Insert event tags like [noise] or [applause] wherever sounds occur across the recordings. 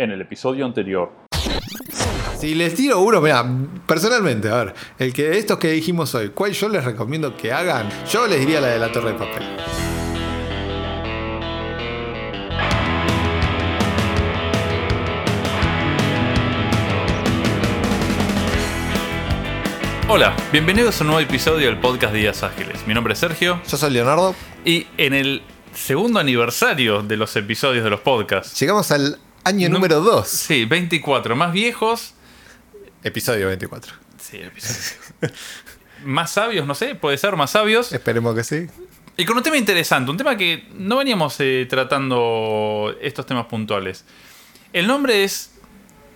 en el episodio anterior. Si les tiro uno, mira, personalmente, a ver, el que estos que dijimos hoy, ¿cuál yo les recomiendo que hagan? Yo les diría la de la torre de papel. Hola, bienvenidos a un nuevo episodio del podcast Días Ágiles. Mi nombre es Sergio Yo soy Leonardo. y en el segundo aniversario de los episodios de los podcasts. Llegamos al año número 2. Sí, 24 más viejos. Episodio 24. Sí, episodios. más sabios, no sé, puede ser más sabios. Esperemos que sí. Y con un tema interesante, un tema que no veníamos eh, tratando estos temas puntuales. El nombre es.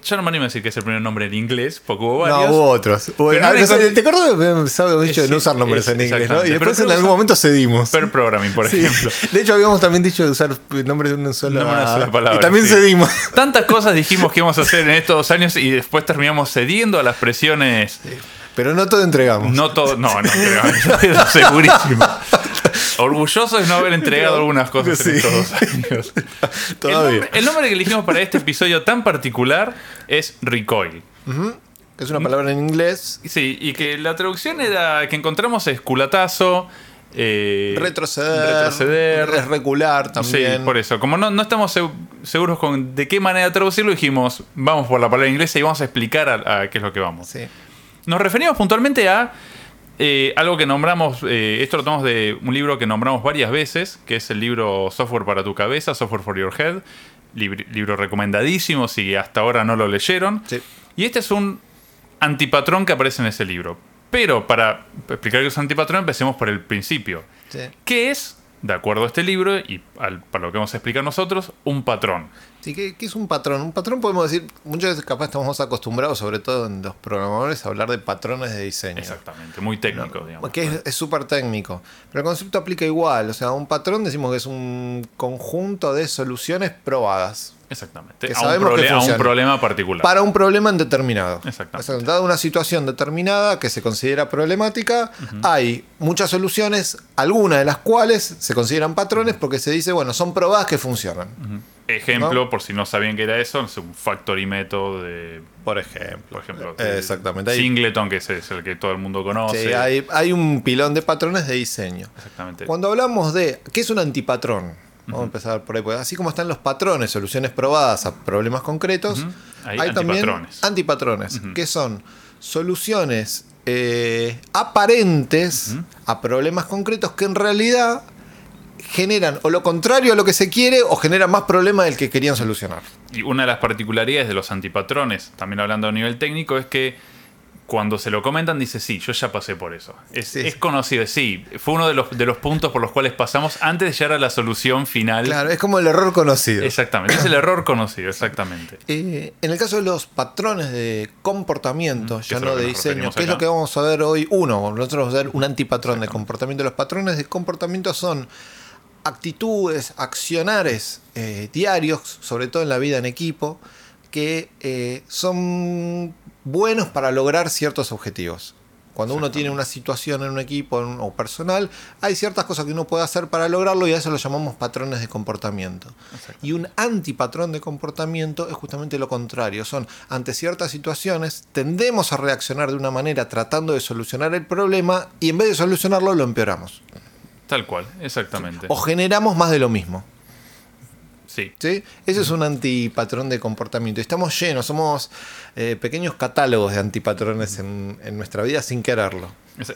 Yo no me animo a decir que es el primer nombre en inglés, porque hubo varios. No, hubo otros. Pero ah, no no ¿Te acuerdas que habíamos dicho de no usar nombres es- en inglés, ¿no? Y después en algún momento cedimos. Per programming, por Sí. ejemplo. De hecho, habíamos también dicho de usar nombres de una sola, Nombre de una sola palabra, Y también sí. cedimos. Tantas cosas dijimos que íbamos a hacer en [laughs] estos dos años y después terminamos cediendo a las presiones. Pero no todo entregamos. No todo, no, no, pero [laughs] segurísimo. [laughs] Orgulloso de no haber entregado [laughs] algunas cosas en Sí. estos dos [laughs] años. El Todavía. nombre, el nombre que elegimos para este episodio tan particular es Recoil. Es una palabra en inglés. Sí, y que la traducción era que encontramos es culatazo, eh, Retroceder. retroceder. Es recular también. Sí, por eso. Como no, no estamos seg- seguros con de qué manera traducirlo, dijimos, vamos por la palabra inglesa y vamos a explicar a, a qué es lo que vamos. Sí. Nos referimos puntualmente a eh, algo que nombramos, eh, esto lo tomamos de un libro que nombramos varias veces, que es el libro Software para tu cabeza, Software for Your Head, libr- libro recomendadísimo si hasta ahora no lo leyeron. Sí. Y este es un antipatrón que aparece en ese libro. Pero para explicar qué es un antipatrón, empecemos por el principio. Sí. ¿Qué es, de acuerdo a este libro y al- para lo que vamos a explicar nosotros, un patrón? Sí, ¿qué, qué es un patrón? Un patrón podemos decir, muchas veces capaz estamos acostumbrados, sobre todo en los programadores, a hablar de patrones de diseño. Exactamente, muy técnico, ¿no? digamos. Que es- es súper técnico. Pero el concepto aplica igual. O sea, un patrón decimos que es un conjunto de soluciones probadas Exactamente. que A un, que a problema particular. para un problema determinado. Exactamente. O sea, dada una situación determinada que se considera problemática, hay muchas soluciones, algunas de las cuales se consideran patrones porque se dice, bueno, son probadas que funcionan. Ejemplo, ¿no? por si no sabían que era eso, es un factory method de, Por ejemplo. por ejemplo, Eh, exactamente. Singleton, que es, es el que todo el mundo conoce. Sí, hay, hay un pilón de patrones de diseño. Exactamente. Cuando hablamos de qué es un antipatrón, vamos a empezar por ahí, porque así como están los patrones, soluciones probadas a problemas concretos. Hay hay, también antipatrones. antipatrones, que son soluciones eh, aparentes a problemas concretos que en realidad generan o lo contrario a lo que se quiere o generan más problemas del que querían solucionar. Y una de las particularidades de los antipatrones, también hablando a nivel técnico, es que cuando se lo comentan dice, sí, yo ya pasé por eso. Es, Sí, es sí. conocido, sí. Fue uno de los, de los puntos por los cuales pasamos antes de llegar a la solución final. Claro, es como el error conocido. Exactamente, es el error conocido, exactamente. Eh, en el caso de los patrones de comportamiento, que ya no que de diseño, ¿qué es lo que vamos a ver hoy? Uno, nosotros vamos a ver un antipatrón de comportamiento. Los patrones de comportamiento son actitudes, accionares eh, diarios, sobre todo en la vida en equipo, que eh, son buenos para lograr ciertos objetivos. Cuando uno tiene una situación en un equipo en un- o personal, hay ciertas cosas que uno puede hacer para lograrlo y a eso lo llamamos patrones de comportamiento. Y un antipatrón de comportamiento es justamente lo contrario. Son ante ciertas situaciones tendemos a reaccionar de una manera tratando de solucionar el problema y en vez de solucionarlo lo empeoramos. Tal cual, exactamente. O generamos más de lo mismo. Sí. ¿sí? Ese es un antipatrón de comportamiento. Estamos llenos, somos eh, pequeños catálogos de antipatrones en, en nuestra vida sin quererlo.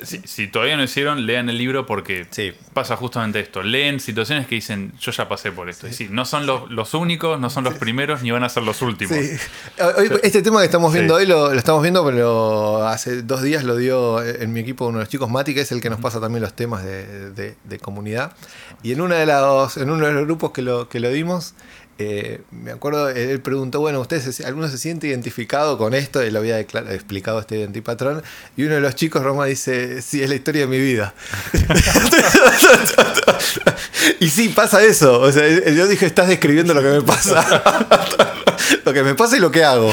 Si, si todavía no hicieron, lean el libro porque Sí. pasa justamente esto. Leen situaciones que dicen, yo ya pasé por esto. Y sí, no son los, los únicos, no son los primeros, ni van a ser los últimos. Hoy- este tema que estamos viendo hoy lo, lo estamos viendo, pero hace dos días lo dio en mi equipo uno de los chicos, Mati, que es el que nos pasa también los temas de, de- de comunidad. Y en, una de los, en uno de los grupos que lo, que lo dimos, eh, me acuerdo, él preguntó, bueno, ¿ustedes alguno se siente identificado con esto? Él había explicado este antipatrón. Y uno de los chicos, Roma, dice, sí, es la historia de mi vida. [laughs] y sí, pasa eso. O sea, yo dije, estás describiendo lo que me pasa. [laughs] [laughs] lo que me pasa y lo que hago.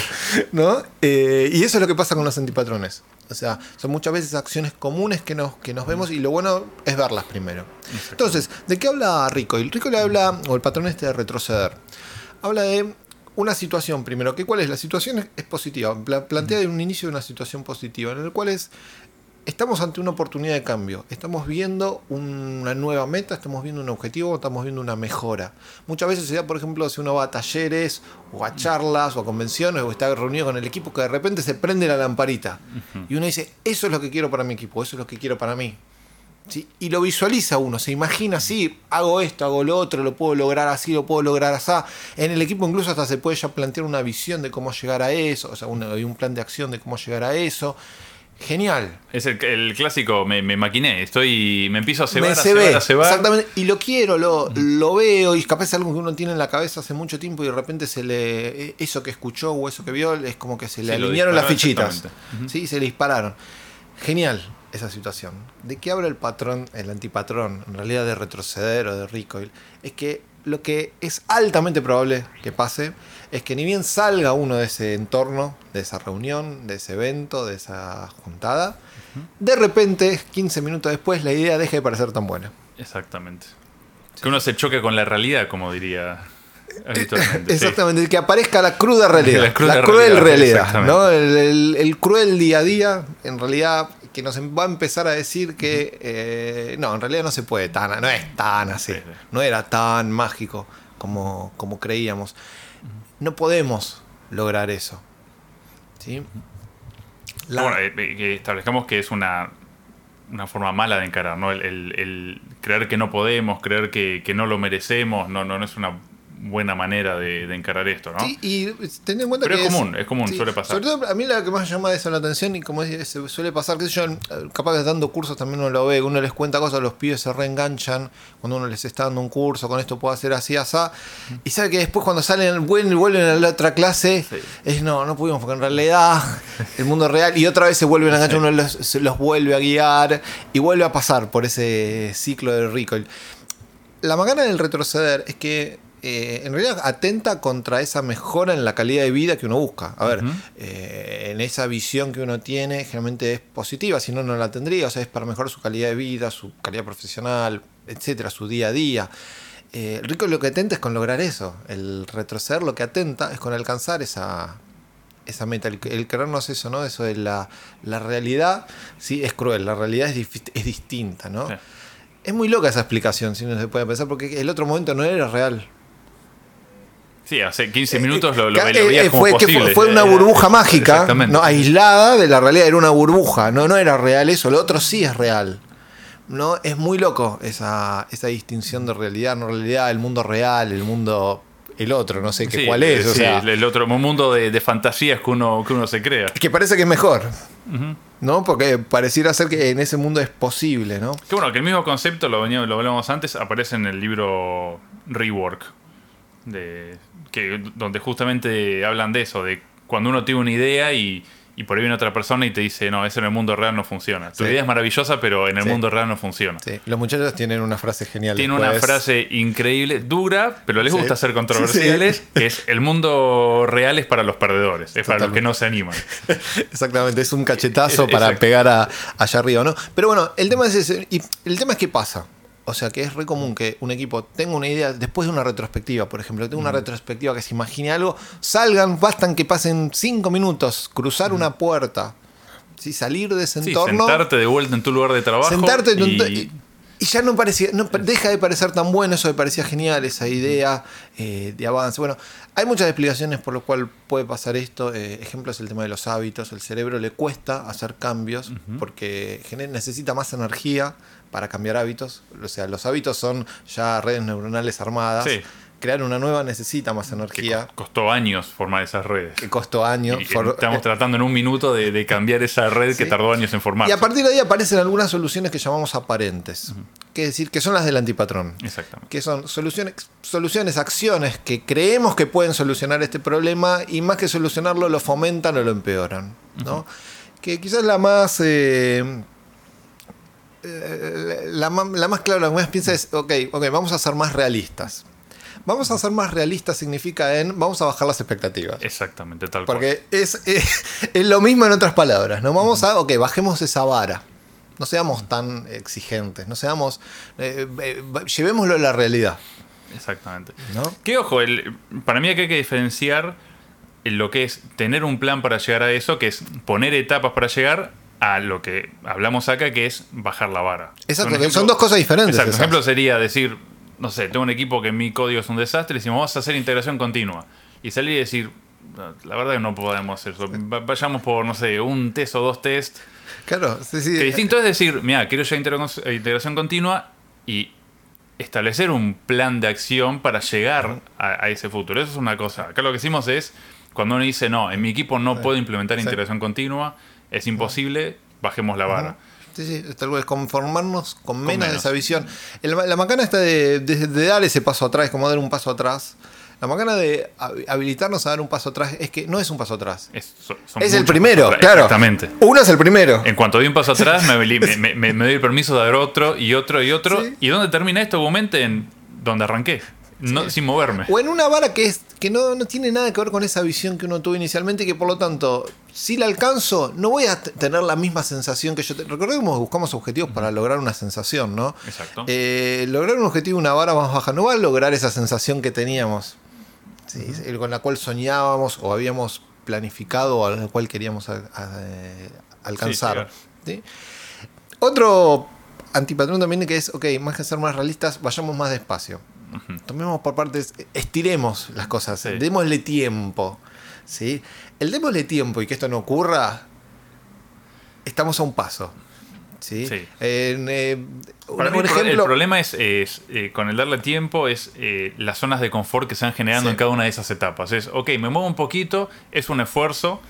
¿no? Eh, y eso es lo que pasa con los antipatrones. O sea, son muchas veces acciones comunes que nos, que nos vemos y lo bueno es verlas primero. Entonces, ¿de qué habla Rico? El Rico le habla, o el patrón este de retroceder. Habla de una situación primero. que ¿Cuál es? La situación es, positiva. Pla- plantea de un inicio una situación positiva, en el cual es. Estamos ante una oportunidad de cambio. Estamos viendo una nueva meta, estamos viendo un objetivo, estamos viendo una mejora. Muchas veces se da, por ejemplo, si uno va a talleres, o a charlas, o a convenciones, o está reunido con el equipo, que de repente se prende la lamparita. Y uno dice, eso es lo que quiero para mi equipo, eso es lo que quiero para mí. ¿sí? Y lo visualiza uno, se imagina así, hago esto, hago lo otro, lo puedo lograr así, lo puedo lograr así. En el equipo incluso hasta se puede ya plantear una visión de cómo llegar a eso, o sea, un, un plan de acción de cómo llegar a eso. Genial. Es el, el clásico, me, me maquiné, estoy, me empiezo a cebar, Me a cebar, ve, a cebar. exactamente, y lo quiero, lo, lo veo, y capaz es algo que uno tiene en la cabeza hace mucho tiempo y de repente se le eso que escuchó o eso que vio es como que se le alinearon las fichitas, exactamente. Ujú. sí, se le dispararon. Genial esa situación. ¿De qué habla el patrón, el antipatrón, en realidad de retroceder o de recoil? Es que lo que es altamente probable que pase es que ni bien salga uno de ese entorno, de esa reunión, de ese evento, de esa juntada, de repente, 15 minutos después, la idea deja de parecer tan buena. Exactamente. Que uno se choque con la realidad, como diría habitualmente. sí. Exactamente, que aparezca la cruda [laughs] realidad. La cruel realidad, realidad. exactamente. ¿no? El, el- el cruel día a día, en realidad, que nos va a empezar a decir que eh, no, en realidad no se puede tan, no es tan así. Sí, sí. No era tan mágico como, como creíamos. No podemos lograr eso. ¿sí? La- Bueno, eh, eh, que establezcamos que es una, una forma mala de encarar, ¿no? El, el- el creer que no podemos, creer que, que no lo merecemos, no, no, no es una buena manera de, de encarar esto, ¿no? Sí, y ten en cuenta Pero que es común, es común, suele pasar. Sobre todo a mí la que más llama eso la atención y como es- suele pasar, que yo, capaz que dando cursos también uno lo ve, uno les cuenta cosas, los pibes se reenganchan cuando uno les está dando un curso, con esto puedo hacer así, así, y sabe que después cuando salen, vuelven, vuelven a la otra clase, Sí. es no, no pudimos, porque en realidad [laughs] el mundo real, y otra vez se vuelven a enganchar, uno los, vuelve a guiar y vuelve a pasar por ese ciclo de recoil. La macana del retroceder es que eh, en realidad atenta contra esa mejora en la calidad de vida que uno busca. A ver, eh, en esa visión que uno tiene, generalmente es positiva, si no, no la tendría. O sea, es para mejorar su calidad de vida, su calidad profesional, etcétera, su día a día. Eh, Rico lo que atenta es con lograr eso. El retroceder lo que atenta es con alcanzar esa, esa meta. El, el querernos eso, ¿no? Eso de la, la realidad, sí, es cruel. La realidad es, es distinta, ¿no? Sí. Es muy loca esa explicación, si no se puede pensar, porque el otro momento no era real. Sí, hace 15 minutos lo, lo, Eh, lo eh, veías como fue, que fue, fue una Eh, burbuja mágica, aislada de la realidad, era una burbuja, no, no era real eso, lo otro sí es real. ¿no? Es muy loco esa, esa distinción de realidad, no realidad, el mundo real, el mundo, el otro, no sé qué Sí, cuál es. o sí, sea, el otro mundo de, de fantasías que uno, que uno se crea. que parece que es mejor. ¿no? Porque pareciera ser que en ese mundo es posible, ¿no? Que bueno, que el mismo concepto, lo, lo hablamos antes, aparece en el libro Rework, de, que, donde justamente hablan de eso, de cuando uno tiene una idea y, y por ahí viene otra persona y te dice, no, eso en el mundo real no funciona. Tu Sí. idea es maravillosa, pero en el Sí. mundo real no funciona. Sí, los muchachos tienen una frase genial. Tiene una después. frase increíble, dura, pero les gusta ser controversiales, que es el mundo real es para los perdedores, es para los que no se animan. [laughs] Exactamente, es un cachetazo Eh, para exacto. pegar a, allá arriba, ¿no? Pero bueno, el tema es ese. Y el tema es qué pasa. O sea, que es re común que un equipo tenga una idea después de una retrospectiva, por ejemplo, tenga una retrospectiva que se imagine algo, salgan, bastan que pasen cinco minutos, cruzar una puerta, ¿sí? salir de ese Sí, entorno, sentarte de vuelta en tu lugar de trabajo. sentarte en y- y, y ya no parecía, no, deja de parecer tan bueno, eso me parecía genial, esa idea eh, de avance. Bueno, hay muchas explicaciones por lo cual puede pasar esto. Eh, ejemplo es el tema de los hábitos. El cerebro le cuesta hacer cambios porque gener- necesita más energía para cambiar hábitos. O sea, los hábitos son ya redes neuronales armadas. Sí. Crear una nueva necesita más energía. cos- costó años formar esas redes. Que costó años. Y For- estamos tratando en un minuto de, de cambiar esa red que tardó años en formarse. y a partir de ahí aparecen algunas soluciones que llamamos aparentes. Que es decir, que son las del antipatrón. Exactamente. que son soluciones, soluciones, acciones que creemos que pueden solucionar este problema y más que solucionarlo lo fomentan o lo empeoran. ¿no? Que quizás la más... eh, eh, la, la más clara, la que más piensa es, ok, ok, vamos a ser más realistas. Vamos a ser más realistas significa en, vamos a bajar las expectativas. Exactamente, tal cual. Porque es, es, [laughs] es lo mismo en otras palabras. No vamos a, ok, bajemos esa vara. No seamos tan exigentes. No seamos, eh, eh, llevémoslo a la realidad. Exactamente. ¿no? Que ojo, el, para mí aquí hay que diferenciar lo que es tener un plan para llegar a eso, que es poner etapas para llegar a lo que hablamos acá, que es bajar la vara. Exacto, son dos cosas diferentes Exacto, un ejemplo sería decir, no sé, tengo un equipo que mi código es un desastre y decimos, vamos a hacer integración continua. Y salir y decir, "No, la verdad que no podemos hacer eso. Va- Vayamos por, no sé, un test o dos test. Claro, sí, sí. Que distinto es decir, mira, quiero ya integra- integración continua y establecer un plan de acción para llegar a, a ese futuro. Eso es una cosa. Acá lo que hicimos es, cuando uno dice, no, en mi equipo no puedo implementar Sí. integración continua, es imposible, bajemos la vara. Sí, sí, tal vez conformarnos con menos, de menos. esa visión. El- la macana está de, de- de dar ese paso atrás, como dar un paso atrás. La macana de hab- habilitarnos a dar un paso atrás es que no es un paso atrás. Es, so- son Es el primero, atrás. claro. Exactamente. Uno es el primero. En cuanto doy un paso atrás, me, [laughs] me- me- me doy el permiso de dar otro y otro y otro. Sí. ¿Y dónde termina esto? Obviamente en donde arranqué, no, sin moverme. O en una vara que, es, que no, no tiene nada que ver con esa visión que uno tuvo inicialmente y que por lo tanto, si la alcanzo, no voy a tener la misma sensación que yo... Recordemos que buscamos objetivos para lograr una sensación, ¿no? Exacto. Eh, lograr un objetivo, una vara más baja, no va a lograr esa sensación que teníamos, ¿sí? Con la cual soñábamos o habíamos planificado o a la cual queríamos a- a- eh, alcanzar. ¿sí? Otro antipatrón también que es, ok, más que ser más realistas, vayamos más despacio. Tomemos por partes, estiremos las cosas, Sí. démosle tiempo. ¿sí? El démosle tiempo y que esto no ocurra, estamos a un paso. ¿sí? Eh, Para un mí el, problema es, es, eh, con el darle tiempo es eh, las zonas de confort que se van generando Sí. en cada una de esas etapas. Es, ok, me muevo un poquito, es un esfuerzo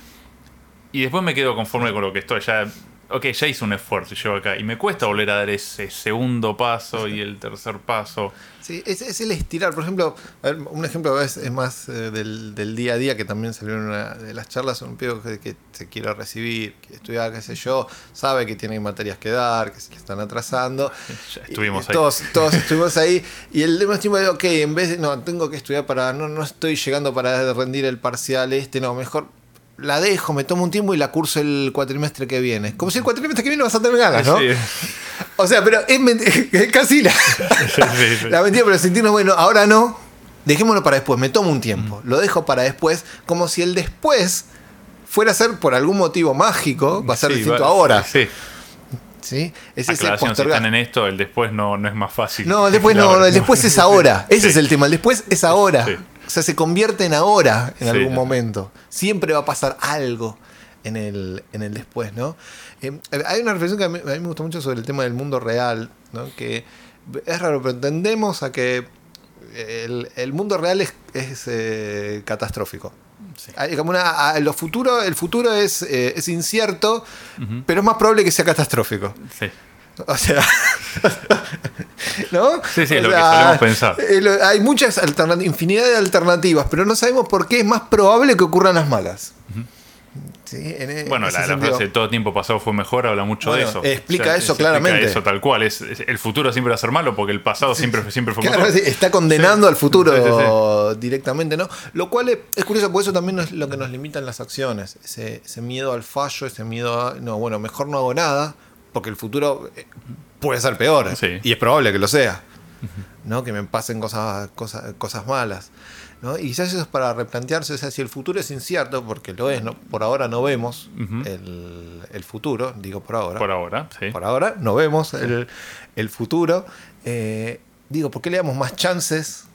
y después me quedo conforme con lo que estoy. Ya, ok, ya hice un esfuerzo y llego acá y me cuesta volver a dar ese segundo paso y el tercer paso. Sí, es, es el estirar. Por ejemplo, a ver, un ejemplo es, es más eh, del, del día a día que también salió en una de las charlas. Un pibe que, que se quiere recibir, que estudiar, qué sé yo, sabe que tiene materias que dar, que se le están atrasando. [laughs] Ya estuvimos Y ahí. Todos, todos estuvimos ahí. Y el tema tiempo de, ok, en vez de, no, tengo que estudiar para, no, no estoy llegando para rendir el parcial este, no, mejor la dejo, me tomo un tiempo y la curso el cuatrimestre que viene. Como si el cuatrimestre que viene vas a tener ganas, ¿no? Sí. O sea, pero es, [laughs] casi la, sí, la mentira, pero sentirnos, bueno, ahora no, dejémoslo para después, me tomo un tiempo, lo dejo para después, como si el después fuera a ser por algún motivo mágico, va a ser Sí, distinto va- ahora. Sí. ¿sí? Es ese si están en esto, el después no, no es más fácil. No, después no, el después es [laughs] ahora. Ese Sí. es el tema. El después es ahora. O sea, se convierte en ahora en Sí. algún momento. Siempre va a pasar algo en el, en el después, ¿no? Eh, hay una reflexión que a mí, a mí me gusta mucho sobre el tema del mundo real, ¿no? Que es raro, pero tendemos a que el, el mundo real es, es, eh, catastrófico. Sí. Hay como una, a- lo futuro, el futuro es, eh, es incierto, pero es más probable que sea catastrófico. Sí. O sea, [laughs] ¿no? Sí, sí, O es lo que solemos pensar. eh, hay muchas alternativas, infinidad de alternativas, pero no sabemos por qué es más probable que ocurran las malas. Sí, en e- Bueno, la, la frase todo tiempo pasado fue mejor habla mucho Bueno, de eso. explica eso explica claramente. eso tal cual. Es, es- el futuro siempre va a ser malo porque el pasado siempre, fue- siempre fue Claro, mejor. está condenando Sí. al futuro directamente, ¿no? Lo cual es, es curioso, porque eso también es lo que nos limitan las acciones. Ese, ese miedo al fallo, ese miedo a, no, bueno, mejor no hago nada, porque el futuro eh, puede ser peor. Sí. Y es probable que lo sea. ¿no? Que me pasen cosas, cosas, cosas malas. ¿no? Y quizás eso es para replantearse, o sea, si el futuro es incierto, porque lo es, ¿no? por ahora no vemos el, el futuro, digo por ahora. Por ahora, sí. Por ahora no vemos el, el futuro. Eh, digo, ¿por qué le damos más chances?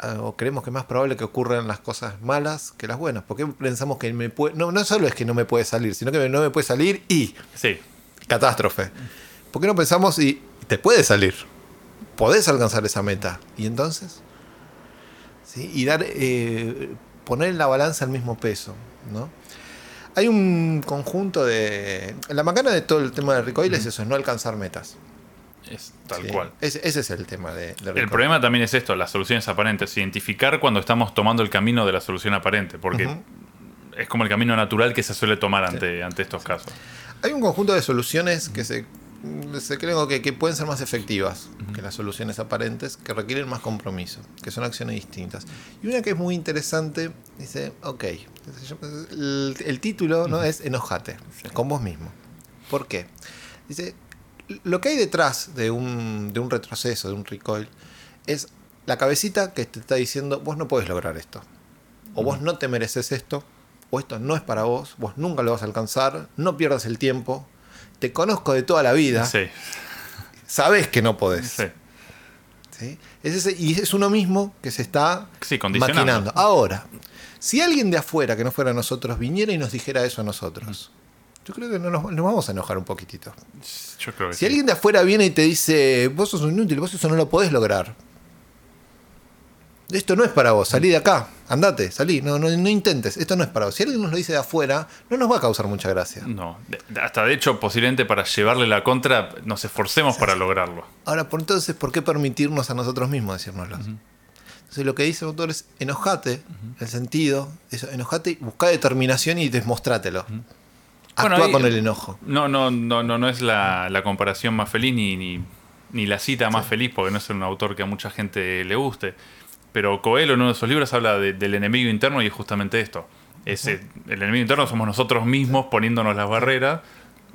a- o creemos que es más probable que ocurran las cosas malas que las buenas. ¿Por qué pensamos que me puede.? No, no solo es que no me puede salir, sino que no me puede salir y. Sí. Catástrofe. ¿Por qué no pensamos y te puede salir? Podés alcanzar esa meta. ¿Y entonces? ¿Sí? Y dar. eh, poner en la balanza el mismo peso. ¿no? Hay un conjunto de. La macana de todo el tema de recoil es eso, es no alcanzar metas. Es tal Sí. cual. Ese, ese es el tema de, de El problema también es esto, las soluciones aparentes. Identificar cuando estamos tomando el camino de la solución aparente. Porque es como el camino natural que se suele tomar ante, ante estos casos. Hay un conjunto de soluciones que se, se creo que, que pueden ser más efectivas que las soluciones aparentes, que requieren más compromiso, que son acciones distintas. Y una que es muy interesante, dice, ok, el, el título ¿no? es Enojate Sí. con vos mismo. ¿Por qué? Dice, lo que hay detrás de un, de un retroceso, de un recoil, es la cabecita que te está diciendo, vos no podés lograr esto. O vos no te mereces esto, o esto no es para vos, vos nunca lo vas a alcanzar, no pierdas el tiempo, te conozco de toda la vida, Sí, sabés que no podés. sí. ¿sí? Es ese- y es uno mismo que se está Sí, maquinando. Ahora, si alguien de afuera que no fuera nosotros viniera y nos dijera eso a nosotros, yo creo que no nos, nos vamos a enojar un poquitito. Yo creo que Si sí. alguien de afuera viene y te dice, vos sos un inútil, vos eso no lo podés lograr. Esto no es para vos, salí de acá, andate, salí, no, no, no intentes, esto no es para vos. Si alguien nos lo dice de afuera, no nos va a causar mucha gracia. No, hasta de hecho, posiblemente para llevarle la contra, nos esforcemos para lograrlo. Ahora, por entonces, ¿por qué permitirnos a nosotros mismos decírnoslo? Entonces, lo que dice el autor es enojate, el sentido, eso, enojate, busca determinación y demostrátelo. Actúa Bueno, ahí- con el enojo. No, no, no, no, no es la, la comparación más feliz ni, ni, ni la cita más feliz, porque no es un autor que a mucha gente le guste. Pero Coelho en uno de sus libros habla de- del enemigo interno y es justamente esto. Ese, el enemigo interno somos nosotros mismos poniéndonos las barreras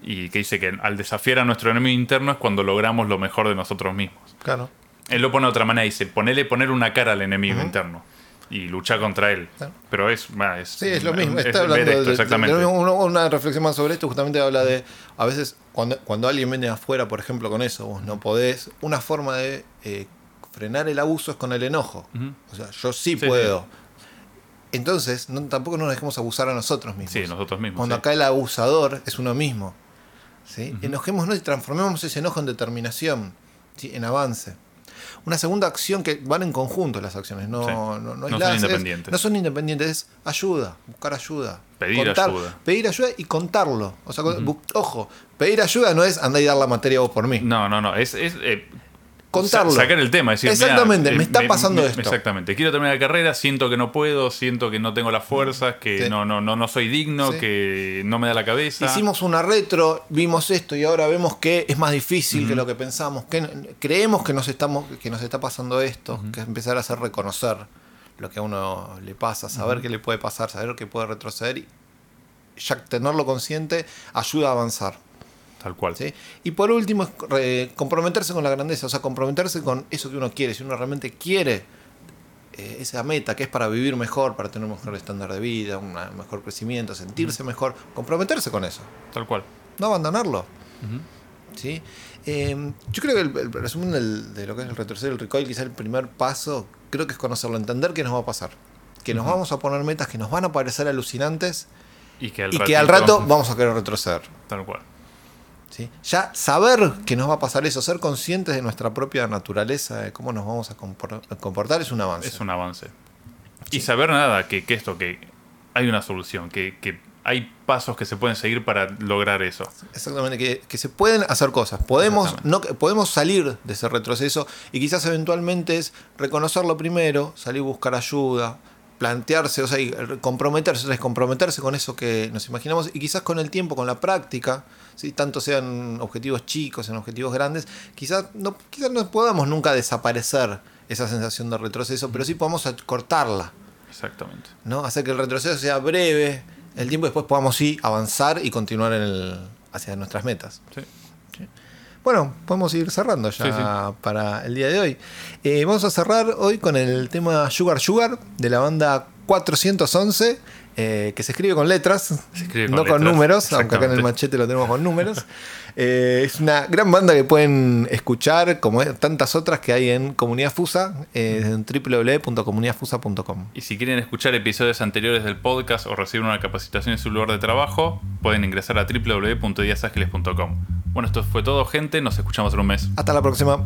y que dice que al desafiar a nuestro enemigo interno es cuando logramos lo mejor de nosotros mismos. Claro. Él lo pone de otra manera, dice, ponele poner una cara al enemigo interno y luchar contra él. Claro. Pero es, va, es, Sí, es lo mismo. es Está ver hablando esto, de, exactamente. de una reflexión más sobre esto justamente habla de, a veces, cuando, cuando alguien viene afuera, por ejemplo, con eso, vos no podés, una forma de eh, frenar el abuso es con el enojo. O sea, yo sí, Sí, puedo. Entonces, no- tampoco nos dejemos abusar a nosotros mismos. Sí, nosotros mismos. Cuando sí. acá el abusador es uno mismo. ¿sí? Enojémonos y transformemos ese enojo en determinación, ¿sí? en avance. Una segunda acción que van en conjunto las acciones, no, no, no, No son es- independientes. no son independientes, es ayuda, buscar ayuda. Pedir ayuda. Pedir ayuda y contarlo. O sea, ojo, pedir ayuda no es andar y dar la materia vos por mí. No, no, no. Es, es eh, Contarlo. sa- sacar el tema. Decir, Exactamente, eh, me está pasando esto. Exactamente. Quiero terminar la carrera, siento que no puedo, siento que no tengo las fuerzas, que Sí. no, no, no, no soy digno, Sí. que no me da la cabeza. Hicimos una retro, vimos esto y ahora vemos que es más difícil que lo que pensamos. Que creemos que nos estamos, que nos está pasando esto, que es empezar a hacer reconocer lo que a uno le pasa, saber qué le puede pasar, saber que puede retroceder y ya tenerlo consciente ayuda a avanzar. Tal cual. ¿sí? Y por último, es re- comprometerse con la grandeza, o sea, comprometerse con eso que uno quiere. Si uno realmente quiere eh, esa meta que es para vivir mejor, para tener un mejor estándar de vida, un mejor crecimiento, sentirse mejor, comprometerse con eso Tal cual. no abandonarlo. ¿Sí? Eh, yo creo que el, el resumen del- de lo que es el retroceder el recoil, quizá el primer paso, creo que es conocerlo, entender qué nos va a pasar. Que nos vamos a poner metas que nos van a parecer alucinantes Y que al, y que al rato vamos a querer retroceder. Tal cual. ¿Sí? Ya saber que nos va a pasar eso, ser conscientes de nuestra propia naturaleza, de cómo nos vamos a compor- a comportar, es un avance. Es un avance. Y saber nada, que, que esto, que hay una solución, que, que hay pasos que se pueden seguir para lograr eso. Exactamente, que, que se pueden hacer cosas. Podemos, no, podemos salir de ese retroceso y quizás eventualmente es reconocerlo primero, salir a buscar ayuda, plantearse, o sea, y comprometerse, o sea, es comprometerse con eso que nos imaginamos y quizás con el tiempo, con la práctica, ¿sí? tanto sean objetivos chicos, en objetivos grandes, quizás no, quizás no podamos nunca desaparecer esa sensación de retroceso, pero sí podamos cortarla. Exactamente. ¿no? Hacer que el retroceso sea breve, el tiempo después podamos sí avanzar y continuar en el, hacia nuestras metas. Sí. Bueno, podemos ir cerrando ya Sí, para el día de hoy. Eh, vamos a cerrar hoy con el tema Sugar Sugar de la banda 411, eh, que se escribe con letras, escribe con no con números, aunque acá en el machete lo tenemos con números. Eh, es una gran banda que pueden escuchar, como tantas otras que hay en Comunidad Fusa, eh, en www.comunidadfusa.com. Y si quieren escuchar episodios anteriores del podcast o recibir una capacitación en su lugar de trabajo, pueden ingresar a www.diasagiles.com. Bueno, esto fue todo, gente. Nos escuchamos en un mes. Hasta la próxima.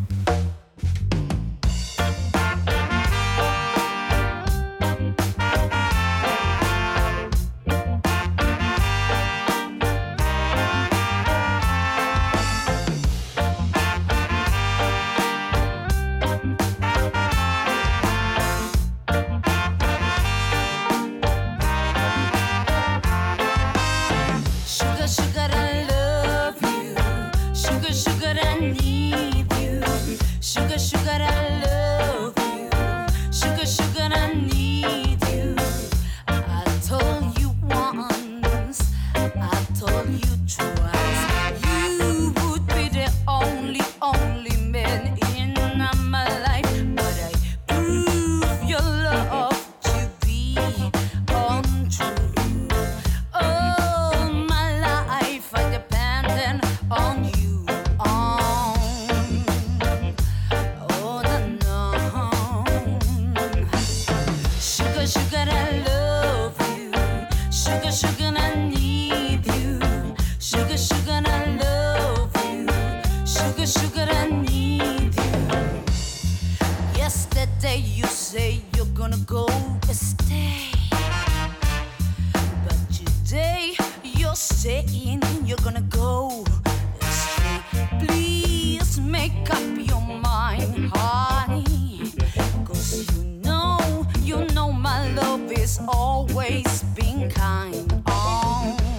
Always been kind. Oh,